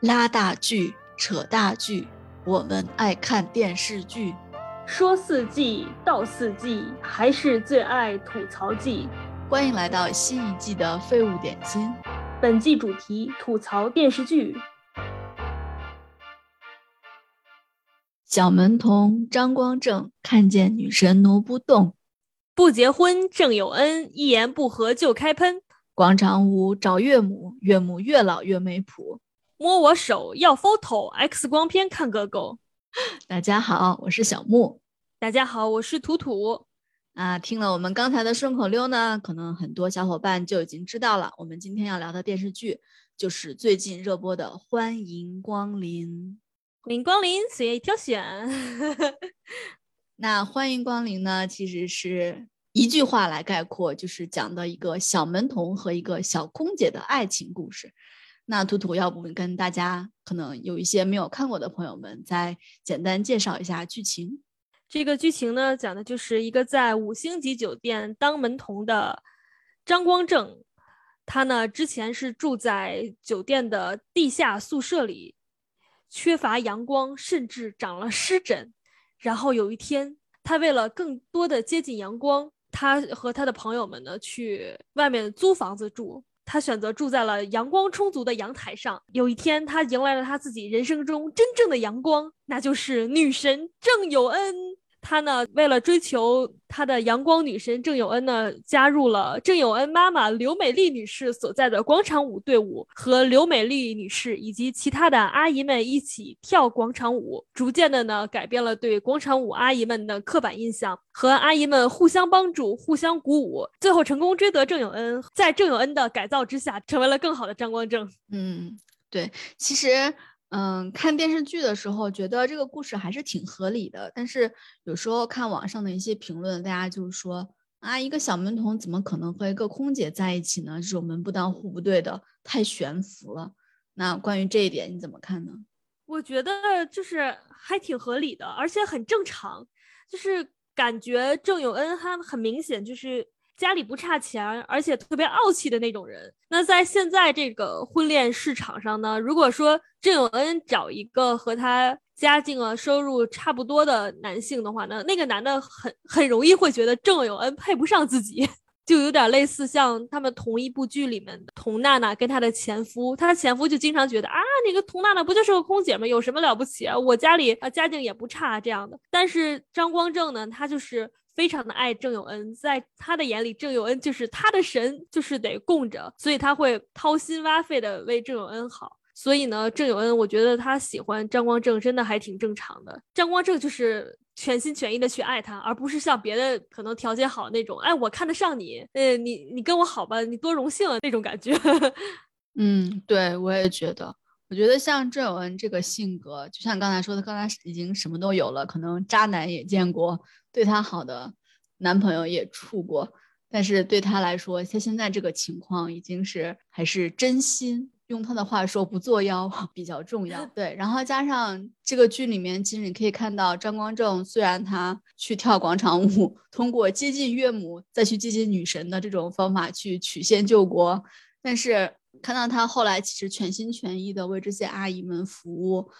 拉大锯，扯大锯，我们爱看电视剧。说四季，道四季，还是最爱吐槽季。欢迎来到新一季的废物点心。本季主题：吐槽电视剧。小门童张光正看见女神挪不动，不结婚正有恩一言不合就开喷。广场舞找岳母，岳母越老越没谱。摸我手要 photo，X 光片看个够。大家好，我是小木。大家好，我是图图。啊，听了我们刚才的顺口溜呢，可能很多小伙伴就已经知道了。我们今天要聊的电视剧就是最近热播的《欢迎光临》。欢迎光临，随意挑选。那欢迎光临呢，其实是一句话来概括，就是讲的一个小门童和一个小空姐的爱情故事。那图图，要不跟大家可能有一些没有看过的朋友们，再简单介绍一下剧情。这个剧情呢，讲的就是一个在五星级酒店当门童的张光正，他呢之前是住在酒店的地下宿舍里，缺乏阳光，甚至长了湿疹。然后有一天，他为了更多的接近阳光，他和他的朋友们呢去外面租房子住。他选择住在了阳光充足的阳台上。有一天，他迎来了他自己人生中真正的阳光，那就是女神郑有恩。他呢，为了追求他的阳光女神郑有恩呢，加入了郑有恩妈妈刘美丽女士所在的广场舞队伍，和刘美丽女士以及其他的阿姨们一起跳广场舞，逐渐的呢，改变了对广场舞阿姨们的刻板印象，和阿姨们互相帮助，互相鼓舞，最后成功追得郑有恩，在郑有恩的改造之下，成为了更好的张光正。嗯，对，其实。嗯，看电视剧的时候觉得这个故事还是挺合理的，但是有时候看网上的一些评论，大家就是说啊，一个小门童怎么可能和一个空姐在一起呢？这种门不当户不对的，太悬浮了。那关于这一点你怎么看呢？我觉得就是还挺合理的，而且很正常，就是感觉郑有恩他很明显就是。家里不差钱，而且特别傲气的那种人。那在现在这个婚恋市场上呢，如果说郑有恩找一个和他家境啊、收入差不多的男性的话呢，那个男的很很容易会觉得郑有恩配不上自己，就有点类似像他们同一部剧里面的佟娜娜跟她的前夫，她的前夫就经常觉得啊，那个佟娜娜不就是个空姐吗？有什么了不起啊？我家里啊家境也不差这样的。但是张光正呢，他就是。非常的爱郑有恩，在他的眼里，郑有恩就是他的神，就是得供着，所以他会掏心挖肺的为郑有恩好。所以呢，郑有恩，我觉得他喜欢张光正真的还挺正常的。张光正就是全心全意的去爱他，而不是像别的可能条件好那种，哎，我看得上你，呃，你你跟我好吧，你多荣幸啊那种感觉。嗯，对我也觉得，我觉得像郑有恩这个性格，就像刚才说的，刚才已经什么都有了，可能渣男也见过。对她好的男朋友也处过，但是对她来说，她现在这个情况已经是还是真心。用她的话说，不作妖比较重要。对，然后加上这个剧里面，其实你可以看到张光正，虽然他去跳广场舞，通过接近岳母再去接近女神的这种方法去曲线救国，但是看到他后来其实全心全意的为这些阿姨们服务，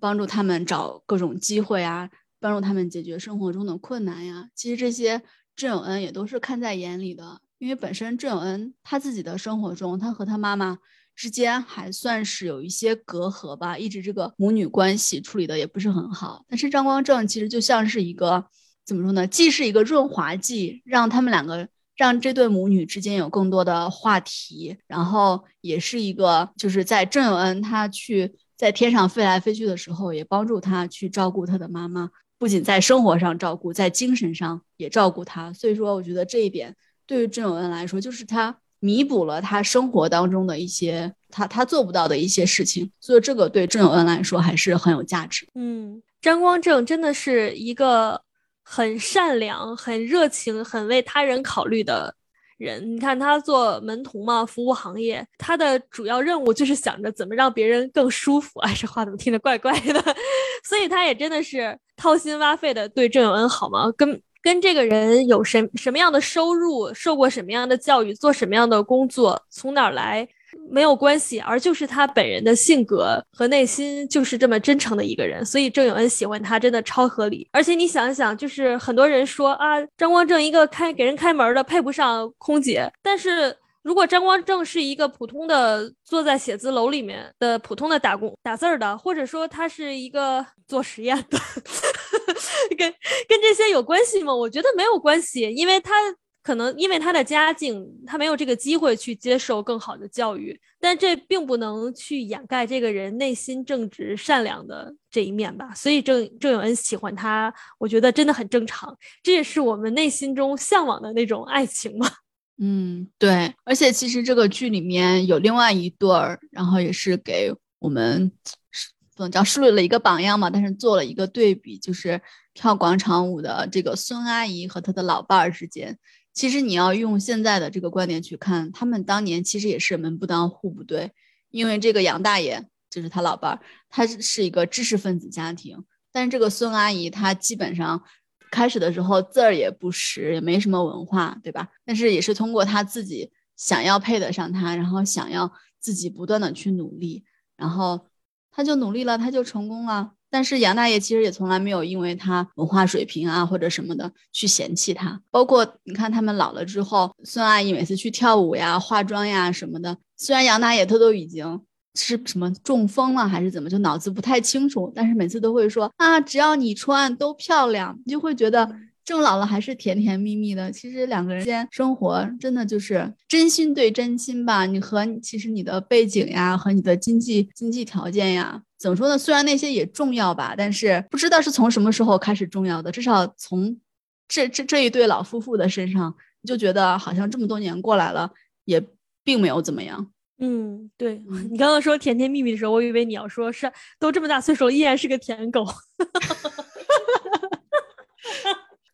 帮助他们找各种机会啊。帮助他们解决生活中的困难呀，其实这些郑有恩也都是看在眼里的。因为本身郑有恩他自己的生活中，他和他妈妈之间还算是有一些隔阂吧，一直这个母女关系处理的也不是很好。但是张光正其实就像是一个怎么说呢，既是一个润滑剂，让他们两个让这对母女之间有更多的话题，然后也是一个就是在郑永恩他去在天上飞来飞去的时候，也帮助他去照顾他的妈妈。不仅在生活上照顾，在精神上也照顾他，所以说我觉得这一点对于郑永恩来说，就是他弥补了他生活当中的一些他他做不到的一些事情，所以这个对郑永恩来说还是很有价值。嗯，张光正真的是一个很善良、很热情、很为他人考虑的。人，你看他做门童嘛，服务行业，他的主要任务就是想着怎么让别人更舒服。哎，这话怎么听着怪怪的？所以他也真的是掏心挖肺的对郑永恩好吗？跟跟这个人有什什么样的收入，受过什么样的教育，做什么样的工作，从哪儿来，没有关系，而就是他本人的性格和内心就是这么真诚的一个人，所以郑永恩喜欢他真的超合理。而且你想一想，就是很多人说啊，张光正一个开给人开门的配不上空姐，但是如果张光正是一个普通的坐在写字楼里面的普通的打工打字儿的，或者说他是一个做实验的，跟跟这些有关系吗？我觉得没有关系，因为他。可能因为他的家境，他没有这个机会去接受更好的教育，但这并不能去掩盖这个人内心正直善良的这一面吧。所以郑郑有恩喜欢他，我觉得真的很正常，这也是我们内心中向往的那种爱情嘛。嗯，对。而且其实这个剧里面有另外一对儿，然后也是给我们怎么叫树立了一个榜样嘛，但是做了一个对比，就是跳广场舞的这个孙阿姨和她的老伴儿之间。其实你要用现在的这个观点去看，他们当年其实也是门不当户不对，因为这个杨大爷就是他老伴儿，他是一个知识分子家庭，但是这个孙阿姨她基本上开始的时候字儿也不识，也没什么文化，对吧？但是也是通过她自己想要配得上他，然后想要自己不断的去努力，然后他就努力了，他就成功了。但是杨大爷其实也从来没有因为他文化水平啊或者什么的去嫌弃他，包括你看他们老了之后，孙阿姨每次去跳舞呀、化妆呀什么的，虽然杨大爷他都已经是什么中风了还是怎么，就脑子不太清楚，但是每次都会说啊，只要你穿都漂亮，你就会觉得。郑老了还是甜甜蜜蜜的，其实两个人间生活真的就是真心对真心吧。你和其实你的背景呀，和你的经济经济条件呀，怎么说呢？虽然那些也重要吧，但是不知道是从什么时候开始重要的。至少从这这这一对老夫妇的身上，你就觉得好像这么多年过来了，也并没有怎么样。嗯，对 你刚刚说甜甜蜜蜜的时候，我以为你要说是都这么大岁数了，依然是个舔狗。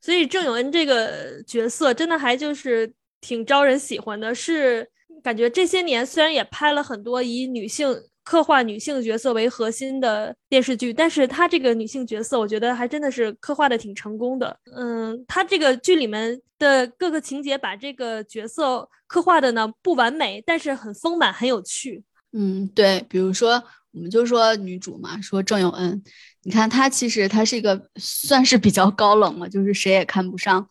所以郑永恩这个角色真的还就是挺招人喜欢的，是感觉这些年虽然也拍了很多以女性刻画女性角色为核心的电视剧，但是她这个女性角色，我觉得还真的是刻画的挺成功的。嗯，她这个剧里面的各个情节把这个角色刻画的呢不完美，但是很丰满，很有趣。嗯，对，比如说我们就说女主嘛，说郑有恩。你看她其实她是一个算是比较高冷了，就是谁也看不上。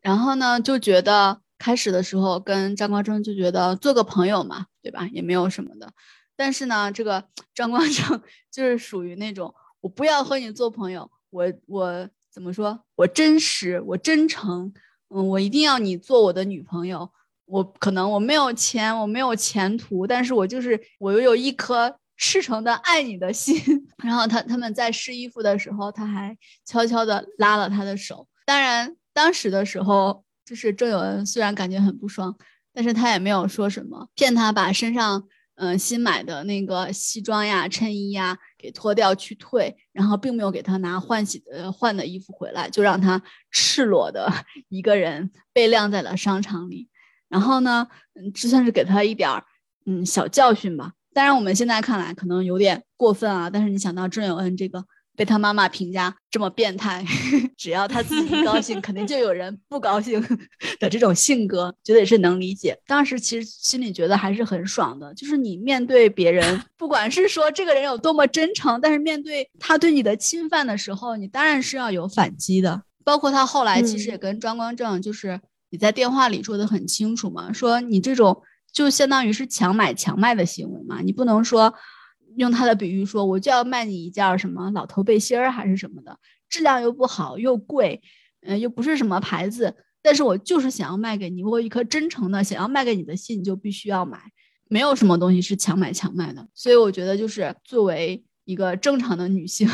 然后呢，就觉得开始的时候跟张光正就觉得做个朋友嘛，对吧？也没有什么的。但是呢，这个 张光正 就是属于那种我不要和你做朋友，我我怎么说？我真实，我真诚，嗯，我一定要你做我的女朋友。我可能我没有钱，我没有前途，但是我就是我又有一颗。赤诚的爱你的心，然后他他们在试衣服的时候，他还悄悄的拉了他的手。当然，当时的时候，就是郑有恩虽然感觉很不爽，但是他也没有说什么，骗他把身上嗯新买的那个西装呀、衬衣呀给脱掉去退，然后并没有给他拿换洗的换的衣服回来，就让他赤裸的一个人被晾在了商场里。然后呢，嗯，这算是给他一点儿嗯小教训吧。当然，我们现在看来可能有点过分啊。但是你想到郑有恩这个被他妈妈评价这么变态，只要他自己高兴，肯定就有人不高兴 的这种性格，觉得也是能理解。当时其实心里觉得还是很爽的，就是你面对别人，不管是说这个人有多么真诚，但是面对他对你的侵犯的时候，你当然是要有反击的。包括他后来其实也跟张光正，就是你在电话里说的很清楚嘛，说你这种。就相当于是强买强卖的行为嘛，你不能说用他的比喻说，我就要卖你一件什么老头背心儿还是什么的，质量又不好又贵，嗯，又不是什么牌子，但是我就是想要卖给你，我一颗真诚的想要卖给你的心，你就必须要买，没有什么东西是强买强卖的，所以我觉得就是作为。一个正常的女性，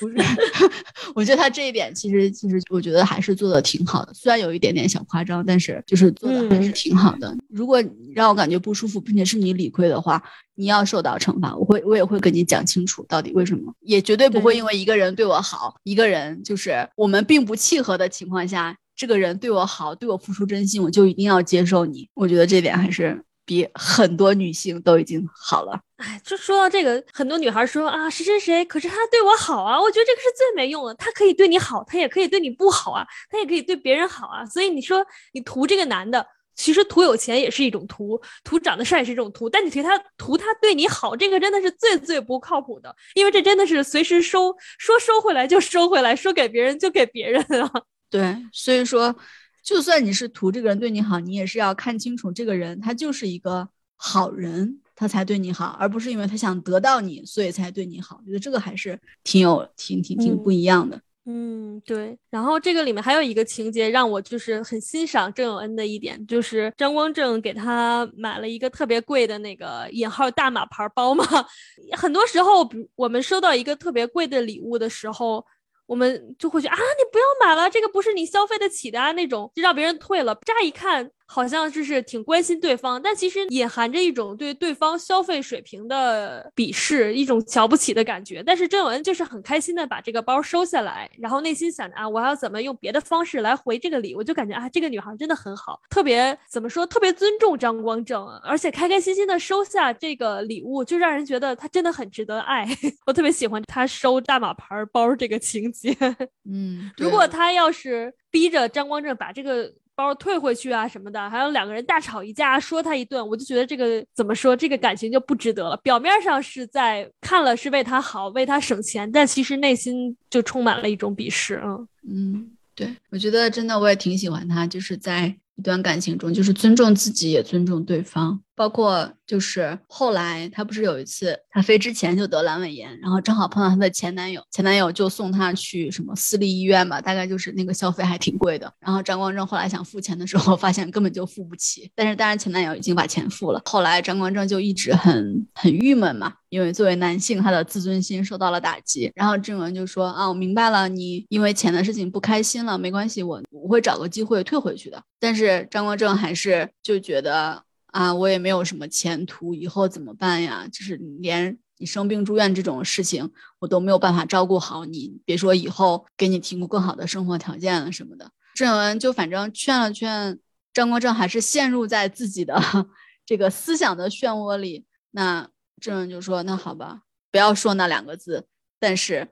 不是，我觉得她这一点其实其实我觉得还是做的挺好的，虽然有一点点小夸张，但是就是做的还是挺好的。如果让我感觉不舒服，并且是你理亏的话，你要受到惩罚，我会我也会跟你讲清楚到底为什么，也绝对不会因为一个人对我好，一个人就是我们并不契合的情况下，这个人对我好，对我付出真心，我就一定要接受你。我觉得这点还是。比很多女性都已经好了。哎，就说到这个，很多女孩说啊，谁谁谁，可是他对我好啊。我觉得这个是最没用的。他可以对你好，他也可以对你不好啊，他也可以对别人好啊。所以你说你图这个男的，其实图有钱也是一种图，图长得帅也是一种图，但你图他图他对你好，这个真的是最最不靠谱的，因为这真的是随时收说收回来就收回来，说给别人就给别人啊。对，所以说，就算你是图这个人对你好，你也是要看清楚这个人他就是一个好人，他才对你好，而不是因为他想得到你，所以才对你好。我觉得这个还是挺有挺挺挺不一样的。嗯，对。然后这个里面还有一个情节让我就是很欣赏郑有恩的一点，就是张光正给他买了一个特别贵的那个引号大马牌包嘛。很多时候，我们收到一个特别贵的礼物的时候。我们就会觉得啊，你不要买了，这个不是你消费得起的啊，那种就让别人退了。乍一看。好像就是挺关心对方，但其实隐含着一种对对方消费水平的鄙视，一种瞧不起的感觉。但是郑文就是很开心的把这个包收下来，然后内心想着啊，我要怎么用别的方式来回这个礼？我就感觉啊，这个女孩真的很好，特别怎么说，特别尊重张光正，而且开开心心的收下这个礼物，就让人觉得她真的很值得爱。我特别喜欢她收大马牌包这个情节。嗯，如果她要是逼着张光正把这个。包退回去啊什么的，还有两个人大吵一架，说他一顿，我就觉得这个怎么说，这个感情就不值得了。表面上是在看了是为他好，为他省钱，但其实内心就充满了一种鄙视。嗯嗯，对，我觉得真的我也挺喜欢他，就是在。一段感情中，就是尊重自己，也尊重对方。包括就是后来，她不是有一次，她飞之前就得阑尾炎，然后正好碰到她的前男友，前男友就送她去什么私立医院吧，大概就是那个消费还挺贵的。然后张光正后来想付钱的时候，发现根本就付不起。但是当然前男友已经把钱付了。后来张光正就一直很很郁闷嘛，因为作为男性，他的自尊心受到了打击。然后郑文就说啊，我明白了，你因为钱的事情不开心了，没关系，我我会找个机会退回去的。但是张光正还是就觉得啊，我也没有什么前途，以后怎么办呀？就是连你生病住院这种事情，我都没有办法照顾好你，别说以后给你提供更好的生活条件了什么的。郑文就反正劝了劝张国正，还是陷入在自己的 这个思想的漩涡里。那郑文就说：“那好吧，不要说那两个字，但是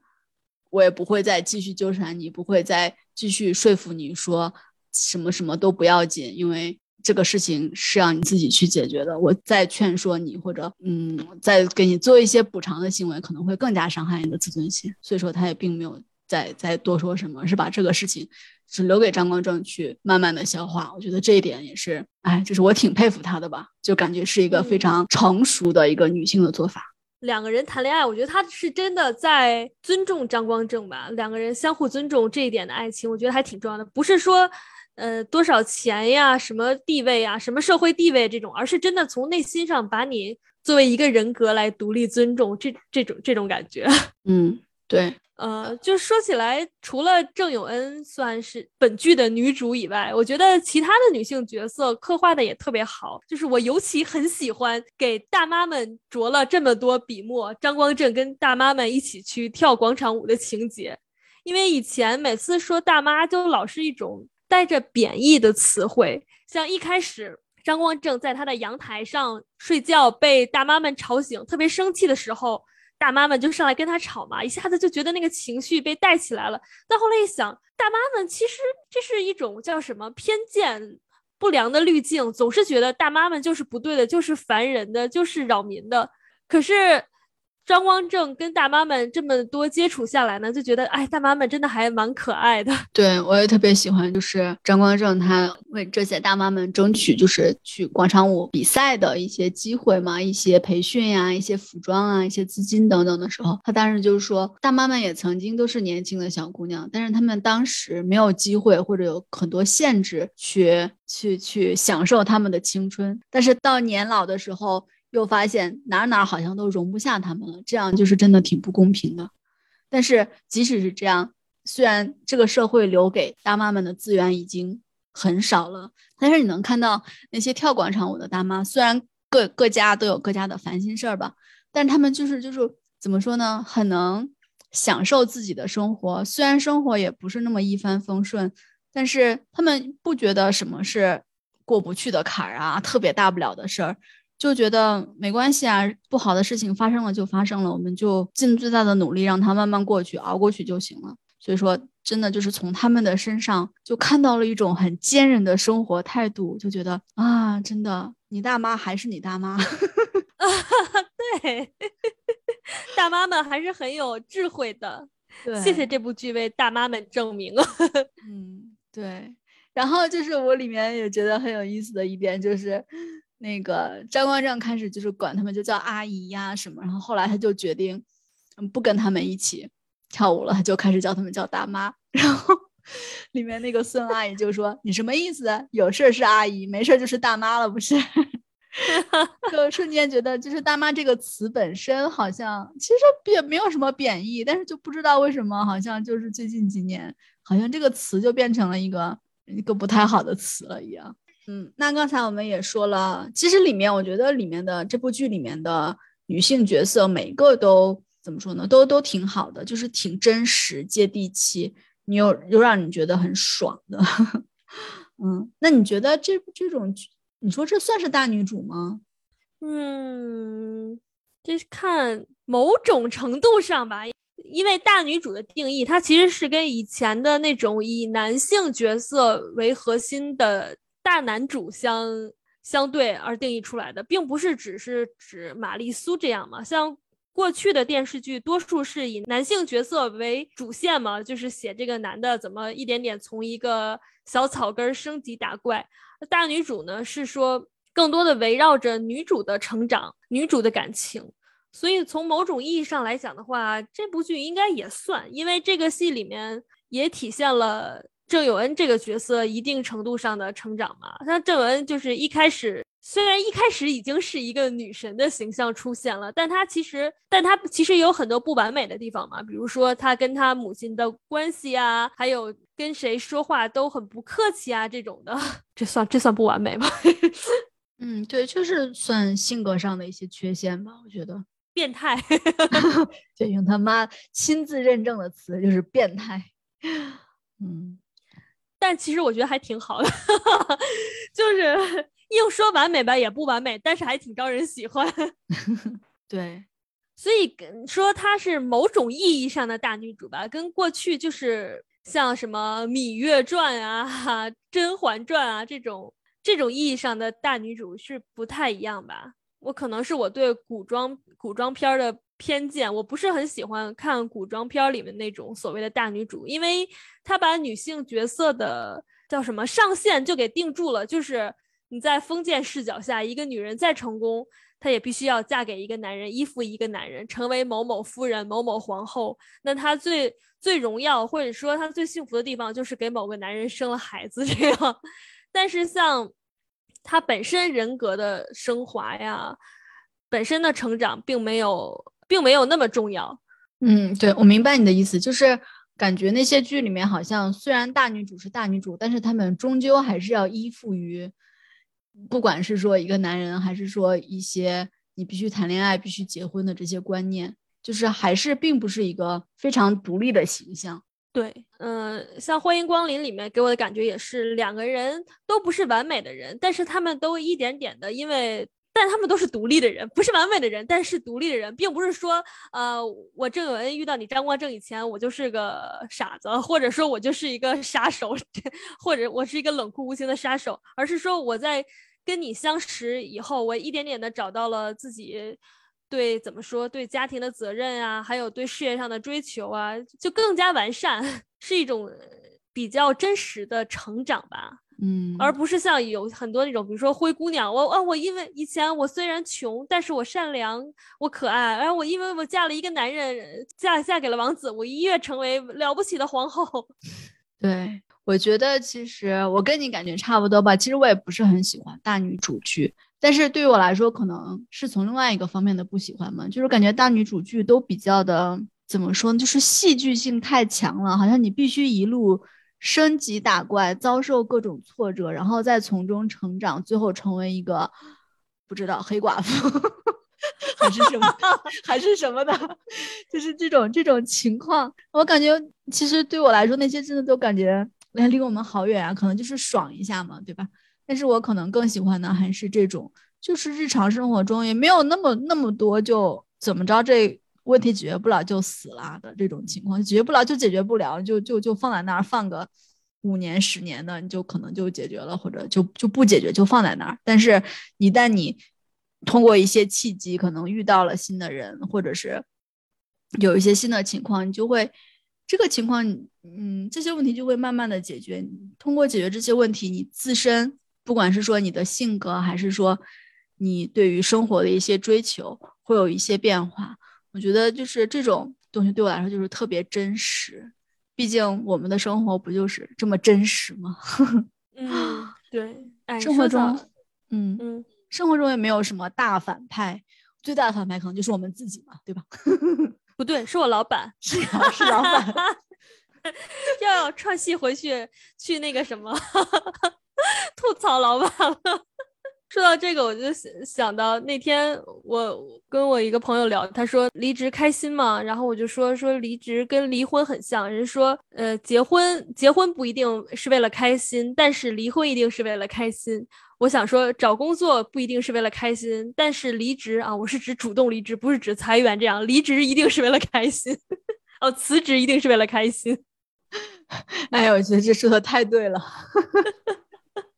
我也不会再继续纠缠你，不会再继续说服你说。”什么什么都不要紧，因为这个事情是让你自己去解决的。我再劝说你，或者嗯，再给你做一些补偿的行为，可能会更加伤害你的自尊心。所以说，他也并没有再再多说什么，是把这个事情是留给张光正去慢慢的消化。我觉得这一点也是，哎，就是我挺佩服他的吧，就感觉是一个非常成熟的一个女性的做法。两个人谈恋爱，我觉得他是真的在尊重张光正吧。两个人相互尊重这一点的爱情，我觉得还挺重要的，不是说。呃，多少钱呀？什么地位呀？什么社会地位这种，而是真的从内心上把你作为一个人格来独立尊重，这这种这种感觉。嗯，对。呃，就说起来，除了郑永恩算是本剧的女主以外，我觉得其他的女性角色刻画的也特别好。就是我尤其很喜欢给大妈们着了这么多笔墨，张光正跟大妈们一起去跳广场舞的情节，因为以前每次说大妈，就老是一种。带着贬义的词汇，像一开始张光正在他的阳台上睡觉，被大妈们吵醒，特别生气的时候，大妈们就上来跟他吵嘛，一下子就觉得那个情绪被带起来了。但后来一想，大妈们其实这是一种叫什么偏见、不良的滤镜，总是觉得大妈们就是不对的，就是烦人的，就是扰民的。可是。张光正跟大妈们这么多接触下来呢，就觉得哎，大妈们真的还蛮可爱的。对我也特别喜欢，就是张光正他为这些大妈们争取，就是去广场舞比赛的一些机会嘛，一些培训呀，一些服装啊，一些资金等等的时候，他当时就是说，大妈们也曾经都是年轻的小姑娘，但是她们当时没有机会或者有很多限制去去去享受他们的青春，但是到年老的时候。又发现哪哪好像都容不下他们了，这样就是真的挺不公平的。但是即使是这样，虽然这个社会留给大妈们的资源已经很少了，但是你能看到那些跳广场舞的大妈，虽然各各家都有各家的烦心事儿吧，但他们就是就是怎么说呢，很能享受自己的生活。虽然生活也不是那么一帆风顺，但是他们不觉得什么是过不去的坎儿啊，特别大不了的事儿。就觉得没关系啊，不好的事情发生了就发生了，我们就尽最大的努力让它慢慢过去，熬过去就行了。所以说，真的就是从他们的身上就看到了一种很坚韧的生活态度，就觉得啊，真的，你大妈还是你大妈。对，大妈们还是很有智慧的。对谢谢这部剧为大妈们证明了。嗯，对。然后就是我里面也觉得很有意思的一点，就是那个张光正开始就是管他们就叫阿姨呀什么，然后后来他就决定嗯不跟他们一起跳舞了，他就开始叫他们叫大妈。然后里面那个孙阿姨就说：“你什么意思？有事是阿姨，没事就是大妈了，不是？” 就瞬间觉得，就是“大妈”这个词本身好像其实也没有什么贬义，但是就不知道为什么，好像就是最近几年，好像这个词就变成了一个一个不太好的词了一样。嗯，那刚才我们也说了，其实里面我觉得里面的这部剧里面的女性角色，每个都怎么说呢？都都挺好的，就是挺真实、接地气，你又又让你觉得很爽的。嗯，那你觉得这这种？你说这算是大女主吗？嗯，这是看某种程度上吧，因为大女主的定义，它其实是跟以前的那种以男性角色为核心的大男主相相对而定义出来的，并不是只是指玛丽苏这样嘛。像过去的电视剧，多数是以男性角色为主线嘛，就是写这个男的怎么一点点从一个小草根升级打怪。大女主呢是说更多的围绕着女主的成长、女主的感情，所以从某种意义上来讲的话，这部剧应该也算，因为这个戏里面也体现了郑有恩这个角色一定程度上的成长嘛。像郑有恩就是一开始。虽然一开始已经是一个女神的形象出现了，但她其实，但她其实有很多不完美的地方嘛，比如说她跟她母亲的关系啊，还有跟谁说话都很不客气啊，这种的，这算这算不完美吗？嗯，对，就是算性格上的一些缺陷吧，我觉得变态，就用他妈亲自认证的词，就是变态。嗯，但其实我觉得还挺好的，就是。硬说完美吧，也不完美，但是还挺招人喜欢。对，所以说她是某种意义上的大女主吧，跟过去就是像什么《芈月传》啊、《甄嬛传》啊这种这种意义上的大女主是不太一样吧。我可能是我对古装古装片的偏见，我不是很喜欢看古装片里面那种所谓的大女主，因为她把女性角色的叫什么上限就给定住了，就是。你在封建视角下，一个女人再成功，她也必须要嫁给一个男人，依附一个男人，成为某某夫人、某某皇后。那她最最荣耀，或者说她最幸福的地方，就是给某个男人生了孩子这样。但是像她本身人格的升华呀，本身的成长，并没有，并没有那么重要。嗯，对，我明白你的意思，就是感觉那些剧里面好像虽然大女主是大女主，但是他们终究还是要依附于。不管是说一个男人，还是说一些你必须谈恋爱、必须结婚的这些观念，就是还是并不是一个非常独立的形象。对，嗯，像《欢迎光临》里面给我的感觉也是，两个人都不是完美的人，但是他们都一点点的，因为。但他们都是独立的人，不是完美的人，但是独立的人，并不是说，呃，我郑有恩遇到你张光正以前，我就是个傻子，或者说我就是一个杀手，或者我是一个冷酷无情的杀手，而是说我在跟你相识以后，我一点点的找到了自己对怎么说对家庭的责任啊，还有对事业上的追求啊，就更加完善，是一种比较真实的成长吧。嗯，而不是像有很多那种，比如说灰姑娘，我啊，我因为以前我虽然穷，但是我善良，我可爱，然后我因为我嫁了一个男人，嫁嫁给了王子，我一跃成为了不起的皇后。对，我觉得其实我跟你感觉差不多吧。其实我也不是很喜欢大女主剧，但是对于我来说，可能是从另外一个方面的不喜欢嘛，就是感觉大女主剧都比较的怎么说呢，就是戏剧性太强了，好像你必须一路。升级打怪，遭受各种挫折，然后再从中成长，最后成为一个不知道黑寡妇 还是什么，还是什么的，就是这种这种情况。我感觉其实对我来说，那些真的都感觉哎离我们好远啊，可能就是爽一下嘛，对吧？但是我可能更喜欢的还是这种，就是日常生活中也没有那么那么多，就怎么着这。问题解决不了就死了的这种情况，解决不了就解决不了，就就就放在那儿放个五年十年的，你就可能就解决了，或者就就不解决就放在那儿。但是，一旦你通过一些契机，可能遇到了新的人，或者是有一些新的情况，你就会这个情况，嗯，这些问题就会慢慢的解决。通过解决这些问题，你自身不管是说你的性格，还是说你对于生活的一些追求，会有一些变化。我觉得就是这种东西对我来说就是特别真实，毕竟我们的生活不就是这么真实吗？嗯，对，生活中，嗯嗯，生活中也没有什么大反派，最大的反派可能就是我们自己嘛，对吧？不对，是我老板，是啊，是老板，要串戏回去去那个什么 吐槽老板了。说到这个，我就想到那天我跟我一个朋友聊，他说离职开心吗？然后我就说说离职跟离婚很像，人说呃结婚结婚不一定是为了开心，但是离婚一定是为了开心。我想说找工作不一定是为了开心，但是离职啊，我是指主动离职，不是指裁员这样，离职一定是为了开心。哦，辞职一定是为了开心。哎呀，我觉得这说的太对了。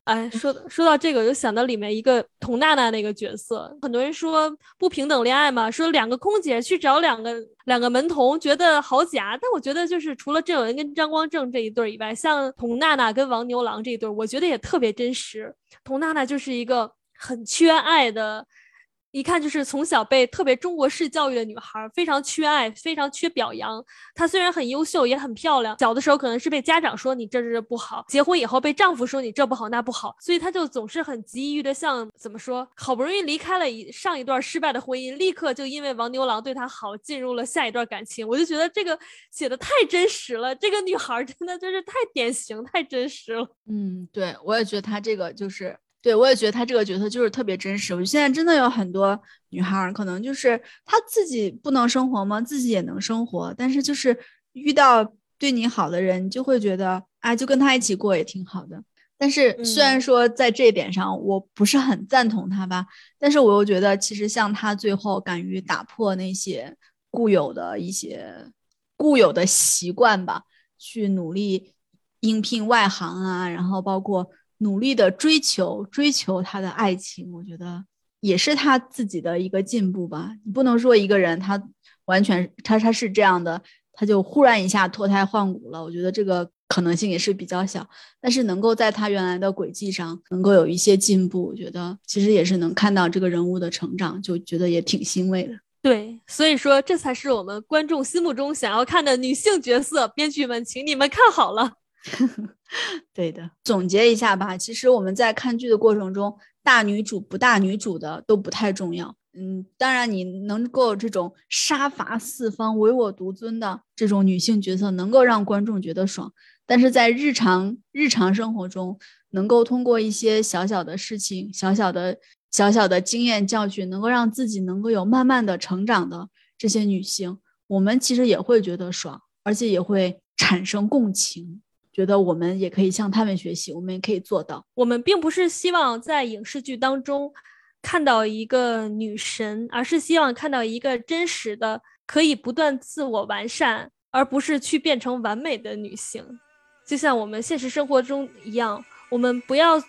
哎，说说到这个，我就想到里面一个佟娜娜那个角色。很多人说不平等恋爱嘛，说两个空姐去找两个两个门童，觉得好假。但我觉得就是除了郑文跟张光正这一对以外，像佟娜娜跟王牛郎这一对，我觉得也特别真实。佟娜娜就是一个很缺爱的。一看就是从小被特别中国式教育的女孩，非常缺爱，非常缺表扬。她虽然很优秀，也很漂亮，小的时候可能是被家长说你这这这不好，结婚以后被丈夫说你这不好那不好，所以她就总是很急于的像怎么说，好不容易离开了一上一段失败的婚姻，立刻就因为王牛郎对她好，进入了下一段感情。我就觉得这个写的太真实了，这个女孩真的就是太典型，太真实了。嗯，对我也觉得她这个就是。对，我也觉得他这个角色就是特别真实。我现在真的有很多女孩儿，可能就是她自己不能生活吗？自己也能生活，但是就是遇到对你好的人，就会觉得啊，就跟他一起过也挺好的。但是虽然说在这一点上我不是很赞同他吧，但是我又觉得其实像他最后敢于打破那些固有的一些固有的习惯吧，去努力应聘外行啊，然后包括。努力的追求，追求他的爱情，我觉得也是他自己的一个进步吧。你不能说一个人他完全他他是这样的，他就忽然一下脱胎换骨了。我觉得这个可能性也是比较小。但是能够在他原来的轨迹上能够有一些进步，我觉得其实也是能看到这个人物的成长，就觉得也挺欣慰的。对，所以说这才是我们观众心目中想要看的女性角色。编剧们，请你们看好了。对的，总结一下吧。其实我们在看剧的过程中，大女主不大女主的都不太重要。嗯，当然你能够这种杀伐四方、唯我独尊的这种女性角色，能够让观众觉得爽。但是在日常日常生活中，能够通过一些小小的事情、小小的小小的经验教训，能够让自己能够有慢慢的成长的这些女性，我们其实也会觉得爽，而且也会产生共情。觉得我们也可以向他们学习，我们也可以做到。我们并不是希望在影视剧当中看到一个女神，而是希望看到一个真实的、可以不断自我完善，而不是去变成完美的女性。就像我们现实生活中一样，我们不要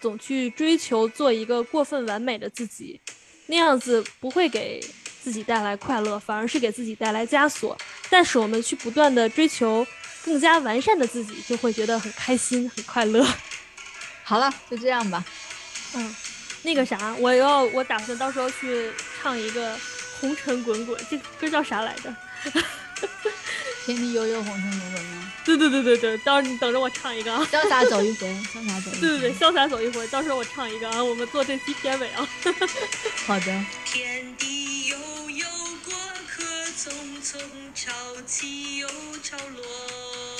总去追求做一个过分完美的自己，那样子不会给自己带来快乐，反而是给自己带来枷锁。但是我们去不断的追求。更加完善的自己，就会觉得很开心、很快乐。好了，就这样吧。嗯，那个啥，我要我打算到时候去唱一个《红尘滚滚》，这歌叫啥来着？天地悠悠，红尘滚滚吗？对对对对对，到时候你等着我唱一个啊！潇洒走一回，潇洒走。一回。对对对，潇洒走一回，到时候我唱一个啊！我们做这期片尾啊。好的。天地匆匆，潮起又潮落。